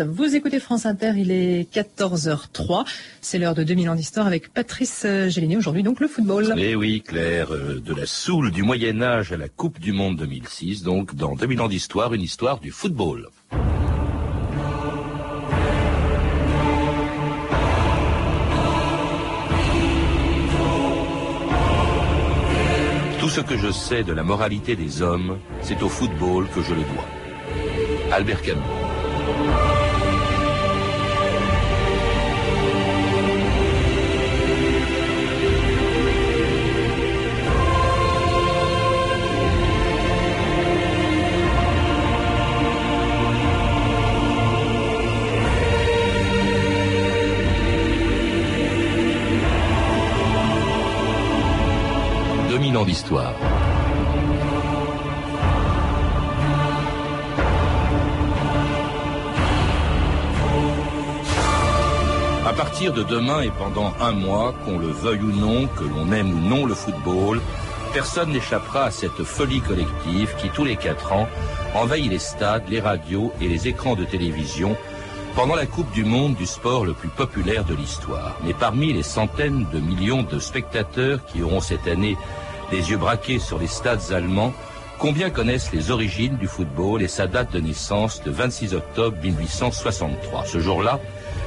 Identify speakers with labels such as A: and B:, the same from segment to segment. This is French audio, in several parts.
A: Vous écoutez France Inter, il est 14h03. C'est l'heure de 2000 ans d'histoire avec Patrice Gélinet. Aujourd'hui, donc, le football.
B: Eh oui, Claire, euh, de la Soule du Moyen-Âge à la Coupe du Monde 2006. Donc, dans 2000 ans d'histoire, une histoire du football. Tout ce que je sais de la moralité des hommes, c'est au football que je le dois. Albert Camus. 2000 ans d'histoire. À partir de demain et pendant un mois, qu'on le veuille ou non, que l'on aime ou non le football, personne n'échappera à cette folie collective qui, tous les quatre ans, envahit les stades, les radios et les écrans de télévision pendant la Coupe du Monde du sport le plus populaire de l'histoire. Mais parmi les centaines de millions de spectateurs qui auront cette année les yeux braqués sur les stades allemands, combien connaissent les origines du football et sa date de naissance de 26 octobre 1863 Ce jour-là,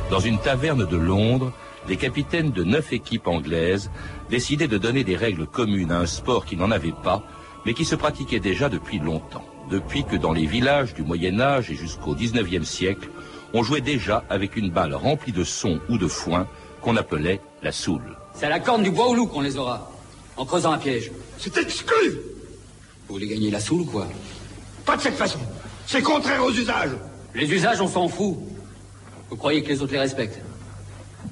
B: dans une taverne de Londres, les capitaines de neuf équipes anglaises décidaient de donner des règles communes à un sport qui n'en avait pas, mais qui se pratiquait déjà depuis longtemps. Depuis que dans les villages du Moyen Âge et jusqu'au XIXe siècle, on jouait déjà avec une balle remplie de son ou de foin qu'on appelait la soule.
C: C'est à la corne du bois au loup qu'on les aura, en creusant un piège.
D: C'est exclu
C: Vous voulez gagner la soule ou quoi?
D: Pas de cette façon. C'est contraire aux usages.
C: Les usages, on s'en fout. Vous croyez que les autres les respectent?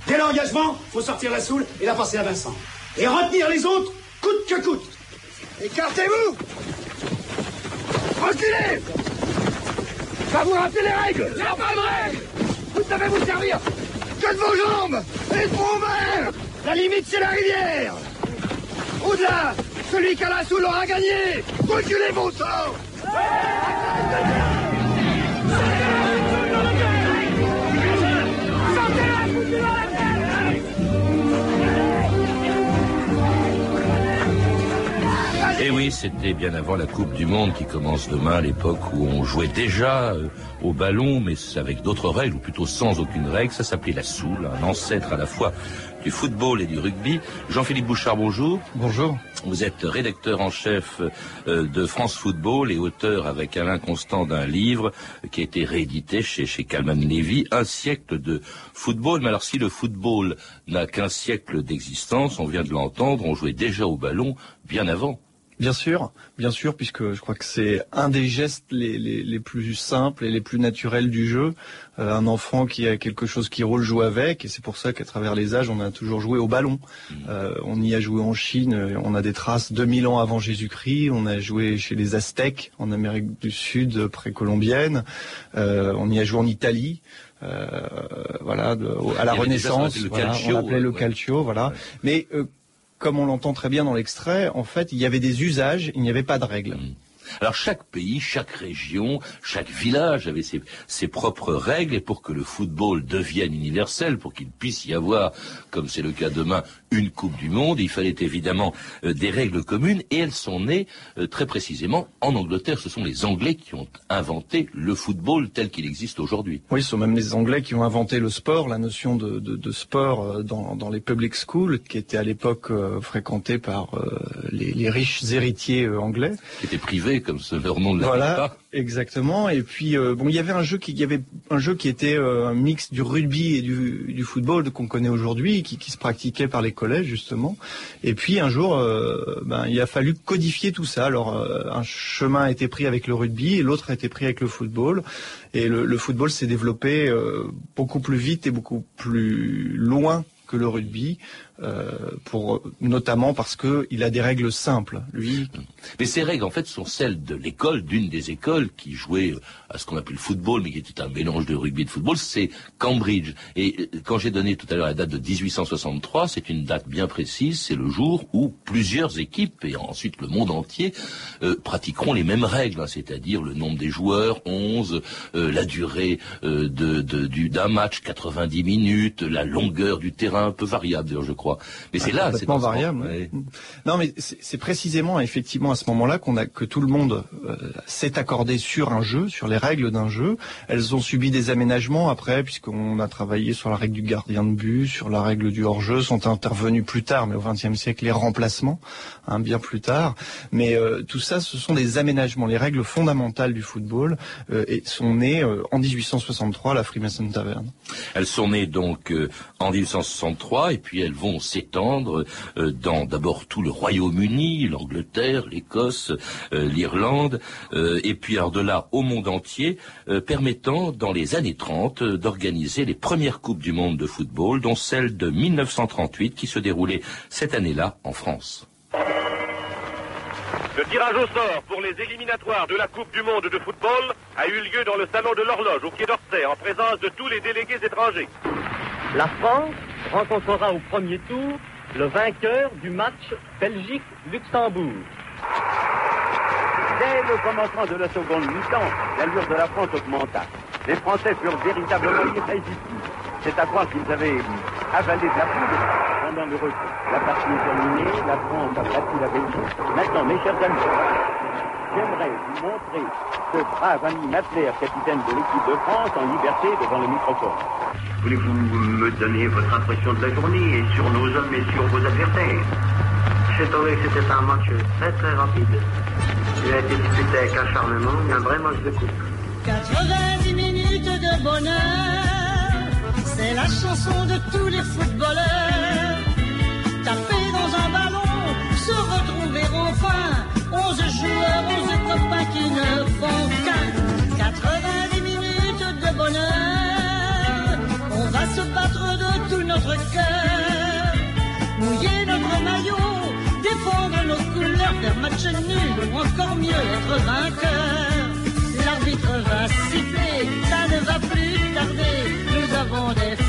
D: Dès l'engagement, faut sortir la soule et la passer à Vincent. Et retenir les autres, coûte que coûte. Écartez-vous Reculez Va vous rappeler les règles Il pas de règles Vous ne devez vous servir que de vos jambes et de vos mains La limite, c'est la rivière Au-delà, celui qui a la soule aura gagné Reculez vos sorts
B: Et oui, c'était bien avant la Coupe du Monde qui commence demain, l'époque où on jouait déjà euh, au ballon, mais avec d'autres règles, ou plutôt sans aucune règle. Ça s'appelait la soule, un ancêtre à la fois du football et du rugby. Jean-Philippe Bouchard, bonjour.
E: Bonjour.
B: Vous êtes rédacteur en chef euh, de France Football et auteur avec Alain Constant d'un livre qui a été réédité chez, chez Calman Levy, Un siècle de football. Mais alors si le football n'a qu'un siècle d'existence, on vient de l'entendre, on jouait déjà au ballon bien avant.
E: Bien sûr, bien sûr, puisque je crois que c'est un des gestes les, les, les, plus simples et les plus naturels du jeu. Euh, un enfant qui a quelque chose qui roule joue avec, et c'est pour ça qu'à travers les âges, on a toujours joué au ballon. Euh, on y a joué en Chine, on a des traces 2000 ans avant Jésus-Christ, on a joué chez les Aztèques en Amérique du Sud précolombienne, euh, on y a joué en Italie. Euh, voilà, de, à la Renaissance,
B: voilà, calcio,
E: on appelait le
B: ouais.
E: calcio, voilà.
B: Ouais.
E: Mais euh, comme on l'entend très bien dans l'extrait, en fait, il y avait des usages, il n'y avait pas de règles.
B: Alors chaque pays, chaque région, chaque village avait ses, ses, propres règles et pour que le football devienne universel, pour qu'il puisse y avoir, comme c'est le cas demain, une Coupe du Monde, il fallait évidemment euh, des règles communes et elles sont nées euh, très précisément en Angleterre. Ce sont les Anglais qui ont inventé le football tel qu'il existe aujourd'hui.
E: Oui, ce sont même les Anglais qui ont inventé le sport, la notion de, de, de sport euh, dans, dans, les public schools, qui était à l'époque euh, fréquentée par les, les, riches héritiers anglais.
B: Qui étaient privés, comme ce, ne
E: voilà,
B: pas.
E: Exactement. Et puis euh, bon, il y avait un jeu qui, il y avait un jeu qui était euh, un mix du rugby et du, du football qu'on connaît aujourd'hui, qui, qui, se pratiquait par les collèges justement. Et puis un jour, euh, ben, il a fallu codifier tout ça. Alors un chemin a été pris avec le rugby et l'autre a été pris avec le football. Et le, le football s'est développé beaucoup plus vite et beaucoup plus loin que le rugby, pour notamment parce que il a des règles simples. Lui.
B: Mais ces règles, en fait, sont celles de l'école, d'une des écoles qui jouait à ce qu'on appelle le football, mais qui était un mélange de rugby et de football, c'est Cambridge. Et euh, quand j'ai donné tout à l'heure la date de 1863, c'est une date bien précise, c'est le jour où plusieurs équipes, et ensuite le monde entier, euh, pratiqueront les mêmes règles, hein, c'est-à-dire le nombre des joueurs, 11, euh, la durée euh, de, du, d'un match, 90 minutes, la longueur du terrain, un peu variable je crois. Mais c'est là, c'est
E: variable.
B: ouais.
E: Non, mais c'est précisément, effectivement, à ce moment-là qu'on a que tout le monde euh, s'est accordé sur un jeu, sur les règles d'un jeu. Elles ont subi des aménagements après, puisqu'on a travaillé sur la règle du gardien de but, sur la règle du hors-jeu, sont intervenus plus tard, mais au XXe siècle, les remplacements, hein, bien plus tard. Mais euh, tout ça, ce sont des aménagements. Les règles fondamentales du football euh, et sont nées en 1863 à la Freemason Tavern.
B: Elles sont nées donc en 1863 et puis elles vont s'étendre euh, dans d'abord tout le Royaume-Uni, l'Angleterre, l'Écosse, euh, l'Irlande, euh, et puis alors de là au monde entier, euh, permettant dans les années 30 euh, d'organiser les premières coupes du monde de football, dont celle de 1938 qui se déroulait cette année-là en France.
F: Le tirage au sort pour les éliminatoires de la Coupe du Monde de football a eu lieu dans le salon de l'horloge au Quai d'Orsay en présence de tous les délégués étrangers.
G: La France rencontrera au premier tour le vainqueur du match Belgique-Luxembourg.
F: Dès le commencement de la seconde mi-temps, l'allure de la France augmenta. Les Français furent véritablement irrésistibles. C'est à croire qu'ils avaient avalé de la poudre pendant le repos. La partie est terminée, la France a battu la Belgique. Maintenant, mes chers amis, j'aimerais vous montrer ce brave ami Matler, capitaine de l'équipe de France, en liberté devant le microphone.
H: Voulez-vous me donner votre impression de la journée et sur nos hommes et sur vos adversaires? J'ai trouvé que c'était un match très très rapide. Il a été disputé avec acharnement, mais un vrai match de coupe.
I: 90 minutes de bonheur, c'est la chanson de tous les footballeurs. Taper dans un ballon, se retrouver enfin, 11 joueurs, 11 copains qui ne font qu'un. 90 minutes de bonheur, se battre de tout notre cœur. Mouiller notre maillot, défendre nos couleurs, faire match nul, ou encore mieux être vainqueur. L'arbitre va siffler, ça ne va plus tarder. Nous avons des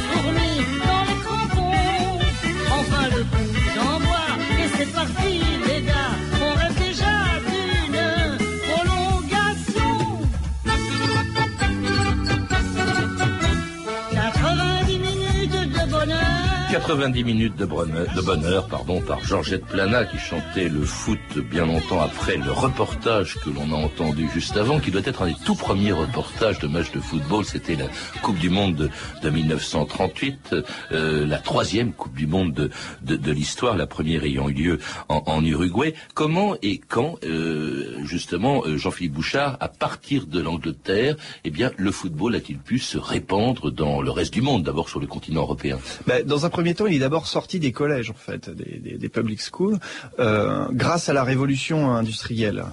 I: 90 minutes de bonheur,
B: de bonheur pardon, par Georgette Plana qui chantait le foot bien longtemps après le reportage que l'on a entendu juste avant, qui doit être un des tout premiers reportages de match de football. C'était la Coupe du Monde de, de 1938, euh, la troisième Coupe du Monde de, de, de l'histoire, la première ayant eu lieu en, en Uruguay. Comment et quand, euh, justement, euh, Jean-Philippe Bouchard, à partir de l'Angleterre, eh bien, le football a-t-il pu se répandre dans le reste du monde, d'abord sur le continent européen?
E: Ben, dans un premier il est d'abord sorti des collèges, en fait, des, public schools, euh, grâce à la révolution industrielle.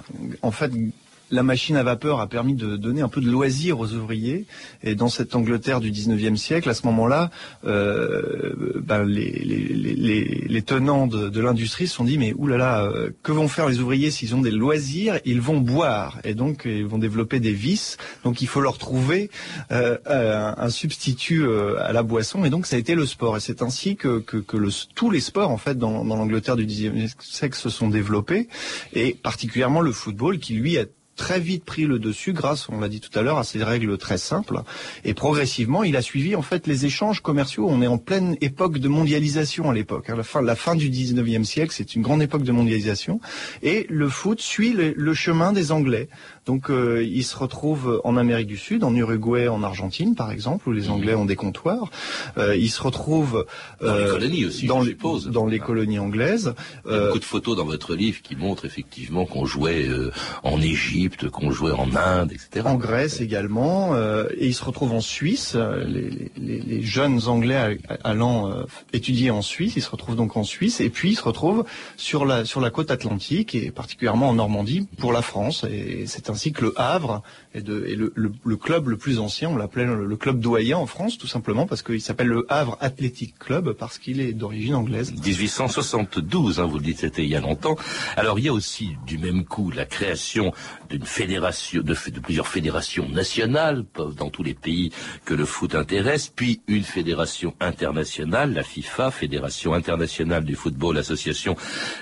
E: La machine à vapeur a permis de donner un peu de loisir aux ouvriers. Et dans cette Angleterre du 19e siècle, à ce moment-là, euh, ben, les, les, les, les tenants de, de l'industrie se sont dit, mais oulala, euh, que vont faire les ouvriers s'ils ont des loisirs? Ils vont boire. Et donc, ils vont développer des vices. Donc, il faut leur trouver euh, un, un substitut euh, à la boisson. Et donc, ça a été le sport. Et c'est ainsi que, que, que le, tous les sports, en fait, dans, dans l'Angleterre du 19e siècle se sont développés. Et particulièrement le football, qui, lui, a très vite pris le dessus grâce, on l'a dit tout à l'heure, à ces règles très simples. Et progressivement, il a suivi en fait les échanges commerciaux. On est en pleine époque de mondialisation à l'époque. hein. La fin, du 19e siècle, c'est une grande époque de mondialisation. Et le foot suit le chemin des Anglais. Donc euh, il se retrouve en Amérique du Sud, en Uruguay, en Argentine par exemple, où les Anglais ont des comptoirs. Euh, il se retrouve
B: Dans les
E: euh,
B: colonies aussi,
E: dans,
B: je
E: les-
B: suppose.
E: dans les colonies anglaises.
B: Il y a
E: Euh,
B: beaucoup de photos dans votre livre qui montrent effectivement qu'on jouait euh, en Égypte, qu'on jouait en Inde, etc.
E: En Grèce également, euh, et il se retrouve en Suisse. euh, les, les- les jeunes Anglais allant euh, étudier en Suisse, ils se retrouvent donc en Suisse, et puis ils se retrouvent sur la sur la côte atlantique et particulièrement en Normandie pour la France. Et c'est ainsi ainsi que le Havre est, de, est le, le- le club le plus ancien. On l'appelait le, club doyen en France, tout simplement parce qu'il s'appelle le Havre Athletic Club parce qu'il est d'origine anglaise.
B: 1872, hein, vous le dites, c'était il y a longtemps. Alors il y a aussi du même coup la création d'une fédération, de, de plusieurs fédérations nationales dans tous les pays que le foot intéresse, puis une fédération internationale, la FIFA, Fédération internationale du football, association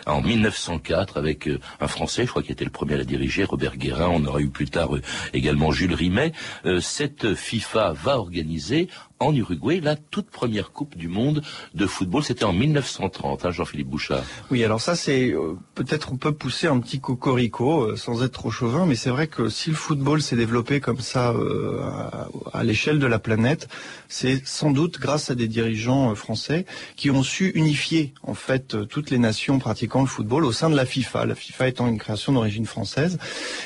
B: en 1904 avec euh, un Français, je crois qui était le premier à la diriger, Robert Guérin. On aura eu plus tard euh, également Jules Rimet. Euh, cette FIFA va organiser en Uruguay la toute première Coupe du Monde de football. C'était en 1930, hein, Jean-Philippe Bouchard.
E: Oui, alors ça c'est euh, peut-être on peut pousser un petit cocorico euh, sans être trop chauvin, mais c'est vrai que si le football s'est développé comme ça euh, à, à l'échelle de la planète, c'est sans doute grâce à des dirigeants euh, français qui ont su unifier en fait euh, toutes les nations pratiquant le football au sein de la FIFA. La FIFA étant une création d'origine française,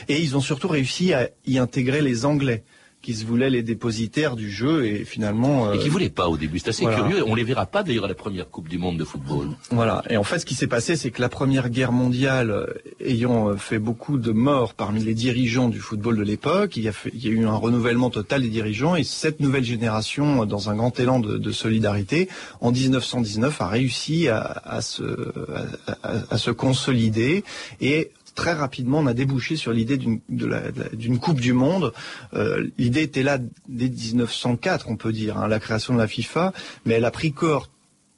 E: et ils ont surtout réussi à y intégrer les Anglais qui se voulaient les dépositaires du jeu et finalement
B: Et qui voulaient pas au début. C'est assez
E: voilà.
B: curieux. On les verra pas d'ailleurs à la première Coupe du Monde de football.
E: Voilà. Et en fait, ce qui s'est passé, c'est que la Première Guerre mondiale, euh, ayant euh, fait beaucoup de morts parmi les dirigeants du football de l'époque, il, y a fait- il y a eu un renouvellement total des dirigeants et cette nouvelle génération, euh, dans un grand élan de, de solidarité, en 1919, a réussi à, à se, à- à- à se consolider et Très rapidement, on a débouché sur l'idée d'une Coupe du Monde. Euh, l'idée était là dès 1904, on peut dire, hein, la création de la FIFA, mais elle a pris corps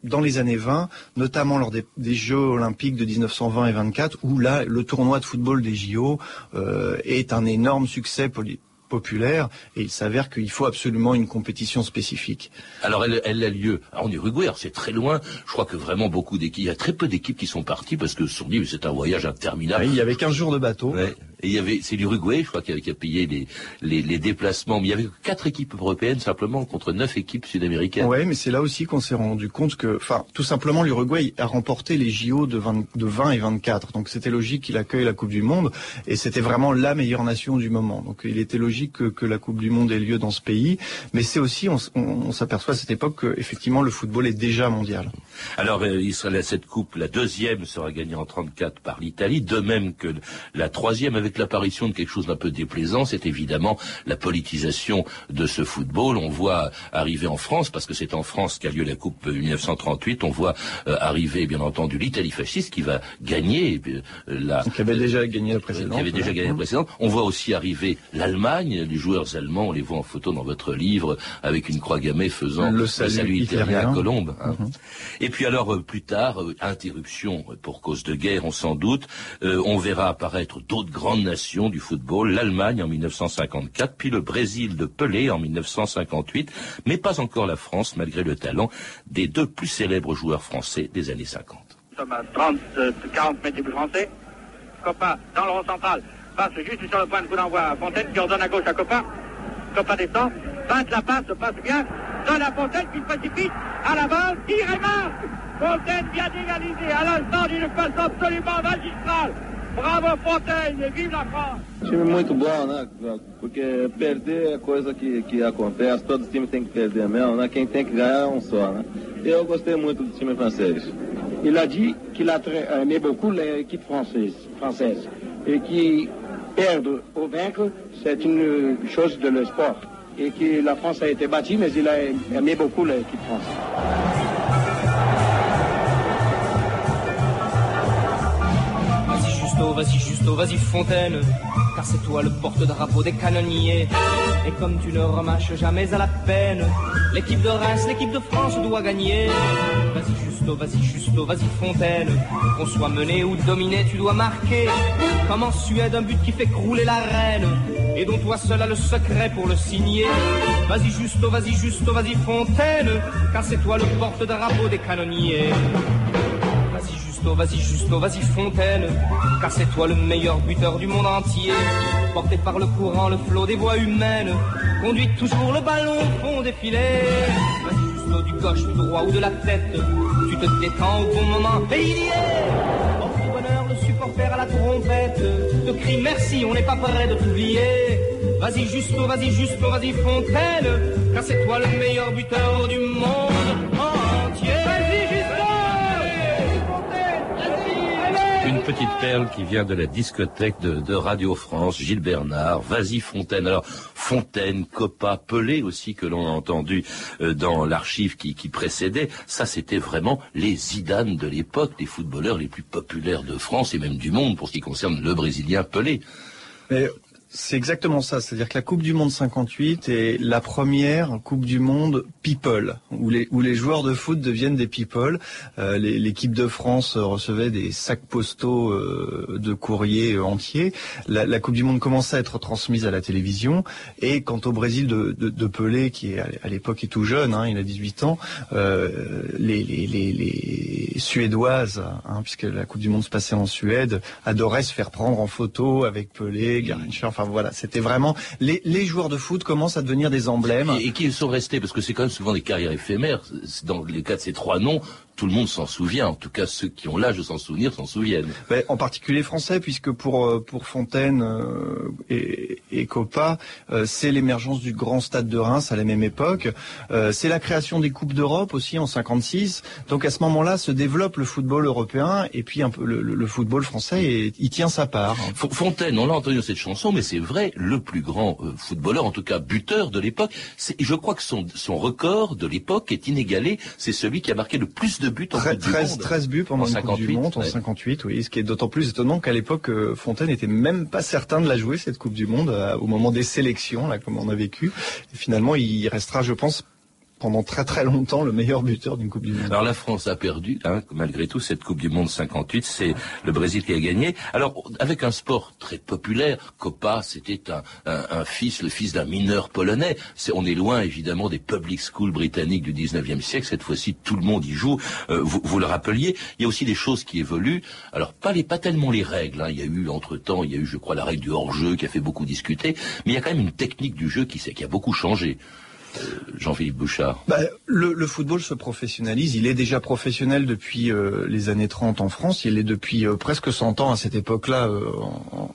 E: dans les années 20, notamment lors des, des Jeux olympiques de 1920 et 24, où là, le tournoi de football des JO euh, est un énorme succès poli- populaire, et il s'avère qu'il faut absolument une compétition spécifique.
B: Alors elle, elle a lieu en Uruguay, alors c'est très loin. Je crois que vraiment beaucoup d'équipes, il y a très peu d'équipes qui sont parties parce que se sont dit c'est un voyage interminable.
E: Ouais, il y avait 15 jours de bateau.
B: Ouais. Et il y avait, c'est l'Uruguay, je crois, qui a, qui a payé les, les, les déplacements. Mais il y avait quatre équipes européennes simplement contre neuf équipes sud-américaines.
E: Ouais, mais c'est là aussi qu'on s'est rendu compte que, enfin, tout simplement, l'Uruguay a remporté les JO de 20, de 20 et 24. Donc c'était logique qu'il accueille la Coupe du Monde et c'était vraiment la meilleure nation du moment. Donc il était logique que, que la Coupe du Monde ait lieu dans ce pays. Mais c'est aussi, on, s- on- on s'aperçoit à cette époque que effectivement le football est déjà mondial.
B: Alors, euh, il sera, cette coupe, la deuxième sera gagnée en 34 par l'Italie, de même que la troisième, avec l'apparition de quelque chose d'un peu déplaisant, c'est évidemment la politisation de ce football. On voit arriver en France, parce que c'est en France qu'a lieu la coupe 1938, on voit euh, arriver, bien entendu, l'Italie fasciste qui va gagner euh, la...
E: Qui avait déjà gagné la précédente.
B: Qui avait déjà gagné la précédente. On voit aussi arriver l'Allemagne, les joueurs allemands, on les voit en photo dans votre livre, avec une croix gammée faisant
E: Le salut
B: italien à Colombe. hein.
E: Mhm.
B: Et puis alors euh, plus tard, euh, interruption pour cause de guerre, on s'en doute, euh, on verra apparaître d'autres grandes nations du football, l'Allemagne en 1954, puis le Brésil de Pelé en 1958, mais pas encore la France malgré le talent des deux plus célèbres joueurs français des années 50.
F: Nous sommes à 30, euh, 40 mètres du but français. Copa dans le rond central, passe juste sur le point de coup d'envoi à Fontaine qui ordonne à gauche à Copa. Copa descend, passe la passe, passe bien, donne à Fontaine qui se précipite à la balle, tire et. Fontaine vient d'égaliser à l'instant d'une façon absolument magistrale. Bravo Fontaine, et vive la France
J: Time muito bom, né? Porque perder é coisa que, que acontece, todo time tem que perder mesmo, né? Quem tem que ganhar é um só, né? Eu gostei muito do time francês.
K: Il a dit qu'il a très- aimé beaucoup l'équipe française, française et qui perdre ou vaincre, c'est une chose de le sport. Et que la France a été battue, mais il a aimé beaucoup l'équipe française.
L: Vas-y Justo, vas-y Fontaine, car c'est toi le porte-drapeau des canonniers. Et comme tu ne remâches jamais à la peine, l'équipe de Reims, l'équipe de France doit gagner. Vas-y Justo, vas-y Justo, vas-y Fontaine, qu'on soit mené ou dominé, tu dois marquer. Comme en Suède, un but qui fait crouler la reine, et dont toi seul as le secret pour le signer. Vas-y Justo, vas-y Justo, vas-y Fontaine, car c'est toi le porte-drapeau des canonniers. Vas-y Justo, vas-y Fontaine, car c'est toi le meilleur buteur du monde entier. Porté par le courant, le flot des voies humaines, conduit toujours le ballon au fond des filets. Vas-y Justo, du gauche, du droit ou de la tête, tu te détends au bon moment, et il y est. Porte bonheur, le supporter à la trompette, te crie merci, on n'est pas prêt de t'oublier. Vas-y Justo, vas-y Justo, vas-y Fontaine, car c'est toi le meilleur buteur du monde
B: petite perle qui vient de la discothèque de, de Radio France, Gilles Bernard, Vas-y Fontaine. Alors Fontaine, Coppa, Pelé aussi que l'on a entendu euh, dans l'archive qui, qui précédait, ça c'était vraiment les Zidane de l'époque, les footballeurs les plus populaires de France et même du monde pour ce qui concerne le Brésilien Pelé.
E: C'est exactement ça, c'est-à-dire que la Coupe du Monde 58 est la première Coupe du Monde people, où les, joueurs de foot deviennent des people. Euh, L'équipe de France recevait des sacs postaux euh, de courrier entiers. La, Coupe du Monde commençait à être transmise à la télévision. Et quant au Brésil de, Pelé, qui à l'époque est tout jeune, hein, il a 18 ans, euh, les, Suédoises, hein, puisque la Coupe du Monde se passait en Suède, adoraient se faire prendre en photo avec Pelé, Garrincha, enfin voilà, c'était vraiment... Les, les joueurs de foot commencent à devenir des emblèmes.
B: Et, et qui sont restés, parce que c'est quand même souvent des carrières éphémères. Dans les cas de ces trois noms, tout le monde s'en souvient. En tout cas, ceux qui ont l'âge de s'en souvenir s'en souviennent.
E: Ben, en particulier français, puisque pour euh, pour Fontaine euh, et, et Coppa, euh, c'est l'émergence du grand stade de Reims à la même époque. Euh, c'est la création des coupes d'Europe aussi en 56. Donc à ce moment-là, se développe le football européen et puis un peu le, le- le football français et il tient sa part.
B: Fontaine, on l'a entendu dans cette chanson, mais c'est vrai, le plus grand euh, footballeur, en tout cas buteur de l'époque. Je crois que son, son record de l'époque est inégalé. C'est celui qui a marqué le plus de buts en
E: Très-
B: Coupe du
E: 13,
B: Monde.
E: 13 buts pendant
B: En
E: une Coupe du
B: 58,
E: Monde en
B: ouais.
E: 58, oui. Ce qui est d'autant plus étonnant qu'à l'époque, euh, Fontaine n'était même pas certain de la jouer cette Coupe du Monde euh, au moment des sélections, là, comme on a vécu. Et finalement, il restera, je pense, pendant très très longtemps le meilleur buteur d'une Coupe du Monde.
B: Alors la France a perdu, hein, malgré tout, cette Coupe du Monde 58. C'est le Brésil qui a gagné. Alors avec un sport très populaire, Copa, c'était un, un- un fils, le fils d'un mineur polonais. C'est- on est loin évidemment des public schools britanniques du 19e siècle. Cette fois-ci, tout le monde y joue. Euh, vous, vous le rappeliez. Il y a aussi des choses qui évoluent. Alors pas les, pas tellement les règles. hein. Il y a eu entre temps, il y a eu, je crois, la règle du hors-jeu qui a fait beaucoup discuter. Mais il y a quand même une technique du jeu qui, qui a beaucoup changé. Euh, Jean-Philippe Bouchard.
E: Bah, le, football se professionnalise. Il est déjà professionnel depuis euh, les années 30 en France. Il est depuis euh, presque 100 ans à cette époque-là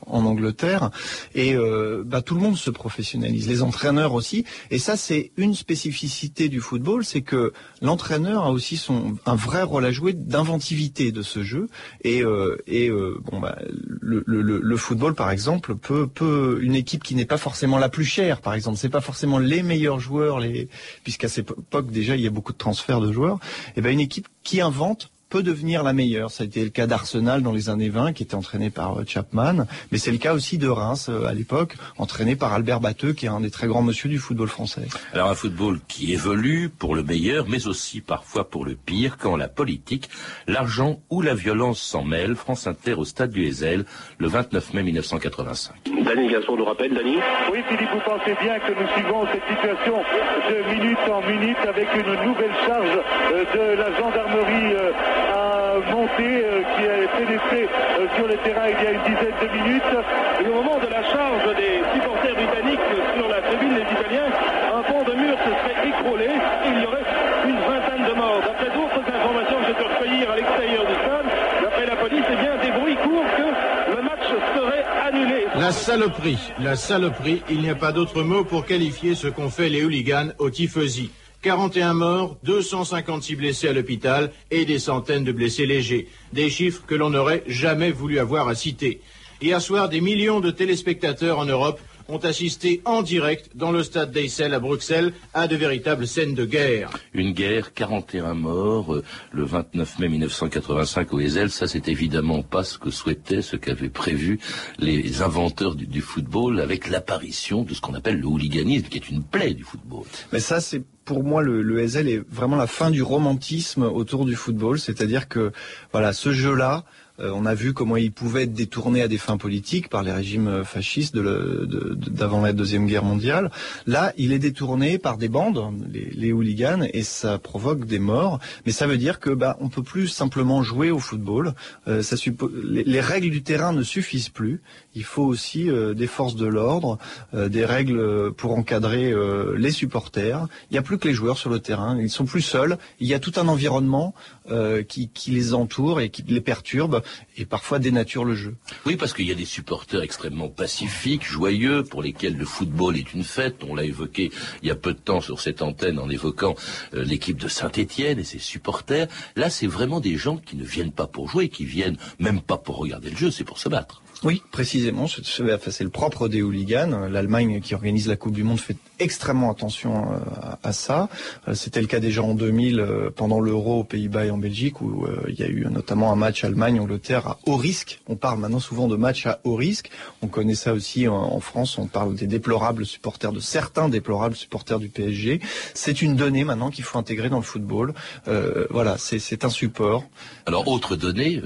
E: en, Angleterre. Et bah, tout le monde se professionnalise. Les entraîneurs aussi. Et ça, c'est une spécificité du football, c'est que l'entraîneur a aussi son un vrai rôle à jouer d'inventivité de ce jeu. Et, bah, le football, par exemple, peut, peut une équipe qui n'est pas forcément la plus chère, par exemple, c'est pas forcément les meilleurs joueurs, puisqu'à cette époque déjà il y a beaucoup de transferts de joueurs. Et ben une équipe qui invente peut devenir la meilleure. Ça a été le cas d'Arsenal dans les années 20, qui était entraîné par euh, Chapman, mais c'est le cas aussi de Reims euh, à l'époque, entraîné par Albert Batteux, qui est un des très grands monsieur du football français.
B: Alors un football qui évolue pour le meilleur, mais aussi parfois pour le pire, quand la politique, l'argent ou la violence s'en mêlent. France Inter au stade du Heysel, le 29 mai 1985.
M: Dany Gaston nous rappelle, Dany
N: Oui, Philippe, vous pensez bien que nous suivons cette situation de minute en minute avec une nouvelle charge euh, de la gendarmerie monter euh, qui a pénétré euh, sur le terrain il y a une dizaine de minutes.
M: Et au moment de la charge des supporters britanniques sur la tribune des Italiens, un pont de mur se serait écroulé et il y aurait une vingtaine de morts. D'après d'autres informations que j'ai pu recueillir à l'extérieur du stade, d'après la police, eh bien, des bruits courent que le match serait annulé.
O: La saloperie, la saloperie, il n'y a pas d'autre mot pour qualifier ce qu'ont fait les hooligans au Tifosi. 41 morts, 256 blessés à l'hôpital et des centaines de blessés légers. Des chiffres que l'on n'aurait jamais voulu avoir à citer. Hier soir, des millions de téléspectateurs en Europe ont assisté en direct dans le stade d'Eissel à Bruxelles à de véritables scènes de guerre.
B: Une guerre, 41 morts, euh, le 29 mai 1985 au Heysel, ça c'est évidemment pas ce que souhaitaient, ce qu'avaient prévu les inventeurs du, du football avec l'apparition de ce qu'on appelle le hooliganisme, qui est une plaie du football.
E: Mais ça, c'est pour moi le, le SL est vraiment la fin du romantisme autour du football, c'est-à-dire que voilà, ce jeu-là, euh, on a vu comment il pouvait être détourné à des fins politiques par les régimes euh, fascistes le- de- d'avant la deuxième guerre mondiale. Là, il est détourné par des bandes, les, les hooligans, et ça provoque des morts. Mais ça veut dire que bah on peut plus simplement jouer au football. Euh, ça les règles du terrain ne suffisent plus. Il faut aussi euh, des forces de l'ordre, euh, des règles pour encadrer euh, les supporters. Il n'y a plus que les joueurs sur le terrain. Ils sont plus seuls. Il y a tout un environnement qui, les entoure et qui les perturbe. et parfois dénaturent le jeu.
B: Oui, parce qu'il y a des supporters extrêmement pacifiques, joyeux, pour lesquels le football est une fête. On l'a évoqué il y a peu de temps sur cette antenne en évoquant l'équipe de Saint-Étienne et ses supporters. Là, c'est vraiment des gens qui ne viennent pas pour jouer, qui viennent même pas pour regarder le jeu, c'est pour se battre.
E: Oui, précisément. C'est le propre des hooligans. L'Allemagne qui organise la Coupe du Monde fait extrêmement attention euh, à, ça. Euh, c'était le cas déjà en 2000 euh, pendant l'Euro aux Pays-Bas et en Belgique où il y a eu notamment un match Allemagne-Angleterre à haut risque. On parle maintenant souvent de match à haut risque. On connaît ça aussi en, France. On parle des déplorables supporters, de certains déplorables supporters du PSG. C'est une donnée maintenant qu'il faut intégrer dans le football. voilà, c'est un support.
B: Alors autre donnée,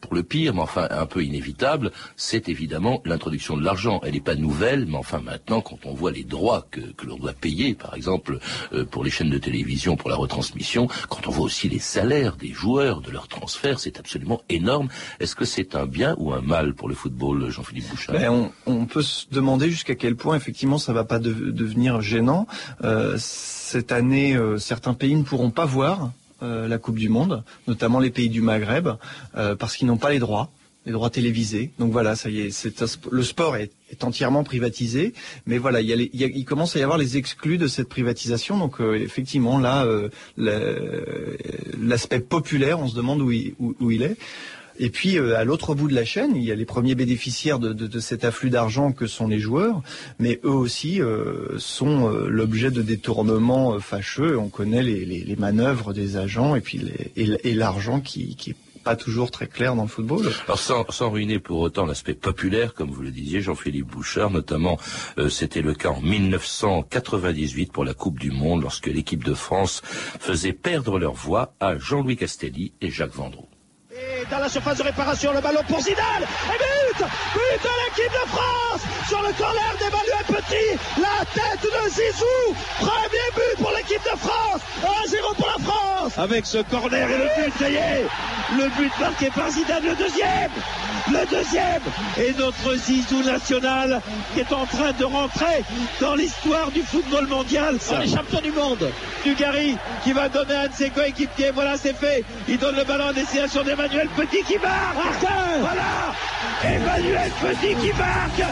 B: pour le pire, mais enfin un peu inévitable, c'est évidemment l'introduction de l'argent. Elle n'est pas nouvelle, mais enfin maintenant, quand on voit les droits que, l'on doit payer, par exemple, euh, pour les chaînes de télévision, pour la retransmission, quand on voit aussi les salaires des joueurs, de leurs transferts, c'est absolument énorme. Est-ce que c'est un bien ou un mal pour le football, Jean-Philippe Bouchard?
E: Ben, on, peut se demander jusqu'à quel point, effectivement, ça ne va pas devenir gênant. Euh, cette année, euh, certains pays ne pourront pas voir la Coupe du Monde, notamment les pays du Maghreb, parce qu'ils n'ont pas les droits les droits télévisés. Donc voilà, ça y est, c'est le sport est, entièrement privatisé, mais voilà, il, y a il, commence à y avoir les exclus de cette privatisation. Donc euh, effectivement, là, euh, l'aspect populaire, on se demande où il, est. Et puis euh, à l'autre bout de la chaîne, il y a les premiers bénéficiaires de, cet afflux d'argent que sont les joueurs, mais eux aussi sont l'objet de détournements fâcheux. On connaît les, les, les, manœuvres des agents et puis et l'argent qui, qui pas toujours très clair dans le football.
B: Alors sans, sans ruiner pour autant l'aspect populaire, comme vous le disiez, Jean-Philippe Bouchard, notamment, euh, c'était le cas en 1998 pour la Coupe du Monde, lorsque l'équipe de France faisait perdre leur voix à Jean-Louis Castelli et Jacques Vendroux.
P: Et dans la surface de réparation, le ballon pour Zidane. Et but But de l'équipe de France Sur le corner d'Emmanuel Petit, la tête de Zizou Premier but pour l'équipe de France 1-0 pour la France
Q: Avec ce corner et le but, ça y est Le but marqué par Zidane, le deuxième Le deuxième Et notre Zizou national qui est en train de rentrer dans l'histoire du football mondial.
P: C'est les champions du monde
Q: Dugarry qui va donner à un de ses coéquipiers. Voilà, c'est fait. Il donne le ballon à destination d'Emmanuel Petit qui marque. Voilà. Emmanuel Petit qui marque.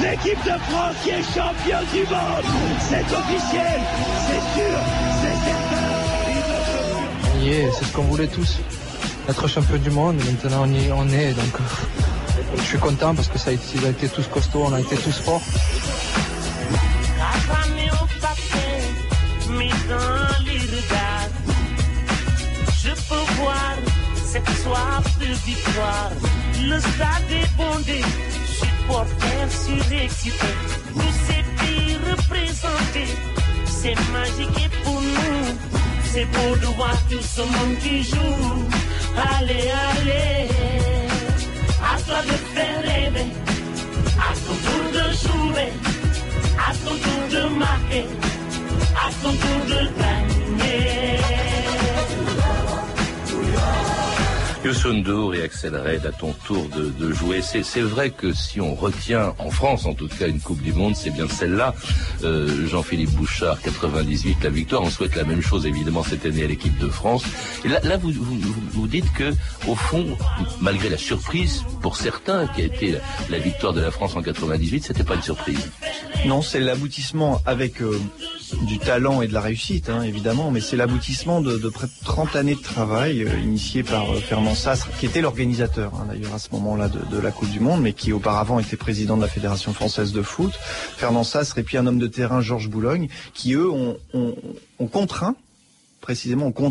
Q: L'équipe de France qui est championne du monde. C'est officiel. C'est sûr. C'est certain.
R: c'est ce qu'on voulait tous. Être champion du monde. Maintenant, on y on est. Donc, je suis content parce que ça a, été, a été tous costauds. On a été tous forts.
S: Je peux voir cette soif de victoire. Le stade est bondé, supporters surexcités. Tous ces pays représentés, c'est magique et pour nous. C'est beau de voir tout ce monde qui joue. Allez, allez, à toi de faire rêver, à ton tour de jouer, à ton tour de marquer, à ton tour de gagner.
B: Youssou Red à ton tour de, jouer. C'est vrai que si on retient, en France en tout cas, une Coupe du Monde, c'est bien celle-là. Euh, Jean-Philippe Bouchard, 98, la victoire. On souhaite la même chose évidemment cette année à l'équipe de France. Et là, vous, dites que, au fond, malgré la surprise pour certains qui a été la, victoire de la France en 98, c'était pas une surprise.
E: Non, c'est l'aboutissement avec euh, du talent et de la réussite, hein, évidemment, mais c'est l'aboutissement de, près de 30 années de travail euh, initié par euh, Fernand Sassre, qui était l'organisateur hein, d'ailleurs à ce moment-là de, la Coupe du Monde, mais qui auparavant était président de la Fédération française de foot. Fernand Sassre et puis un homme de terrain, Georges Boulogne, qui eux ont, ont contraint, précisément ont contraint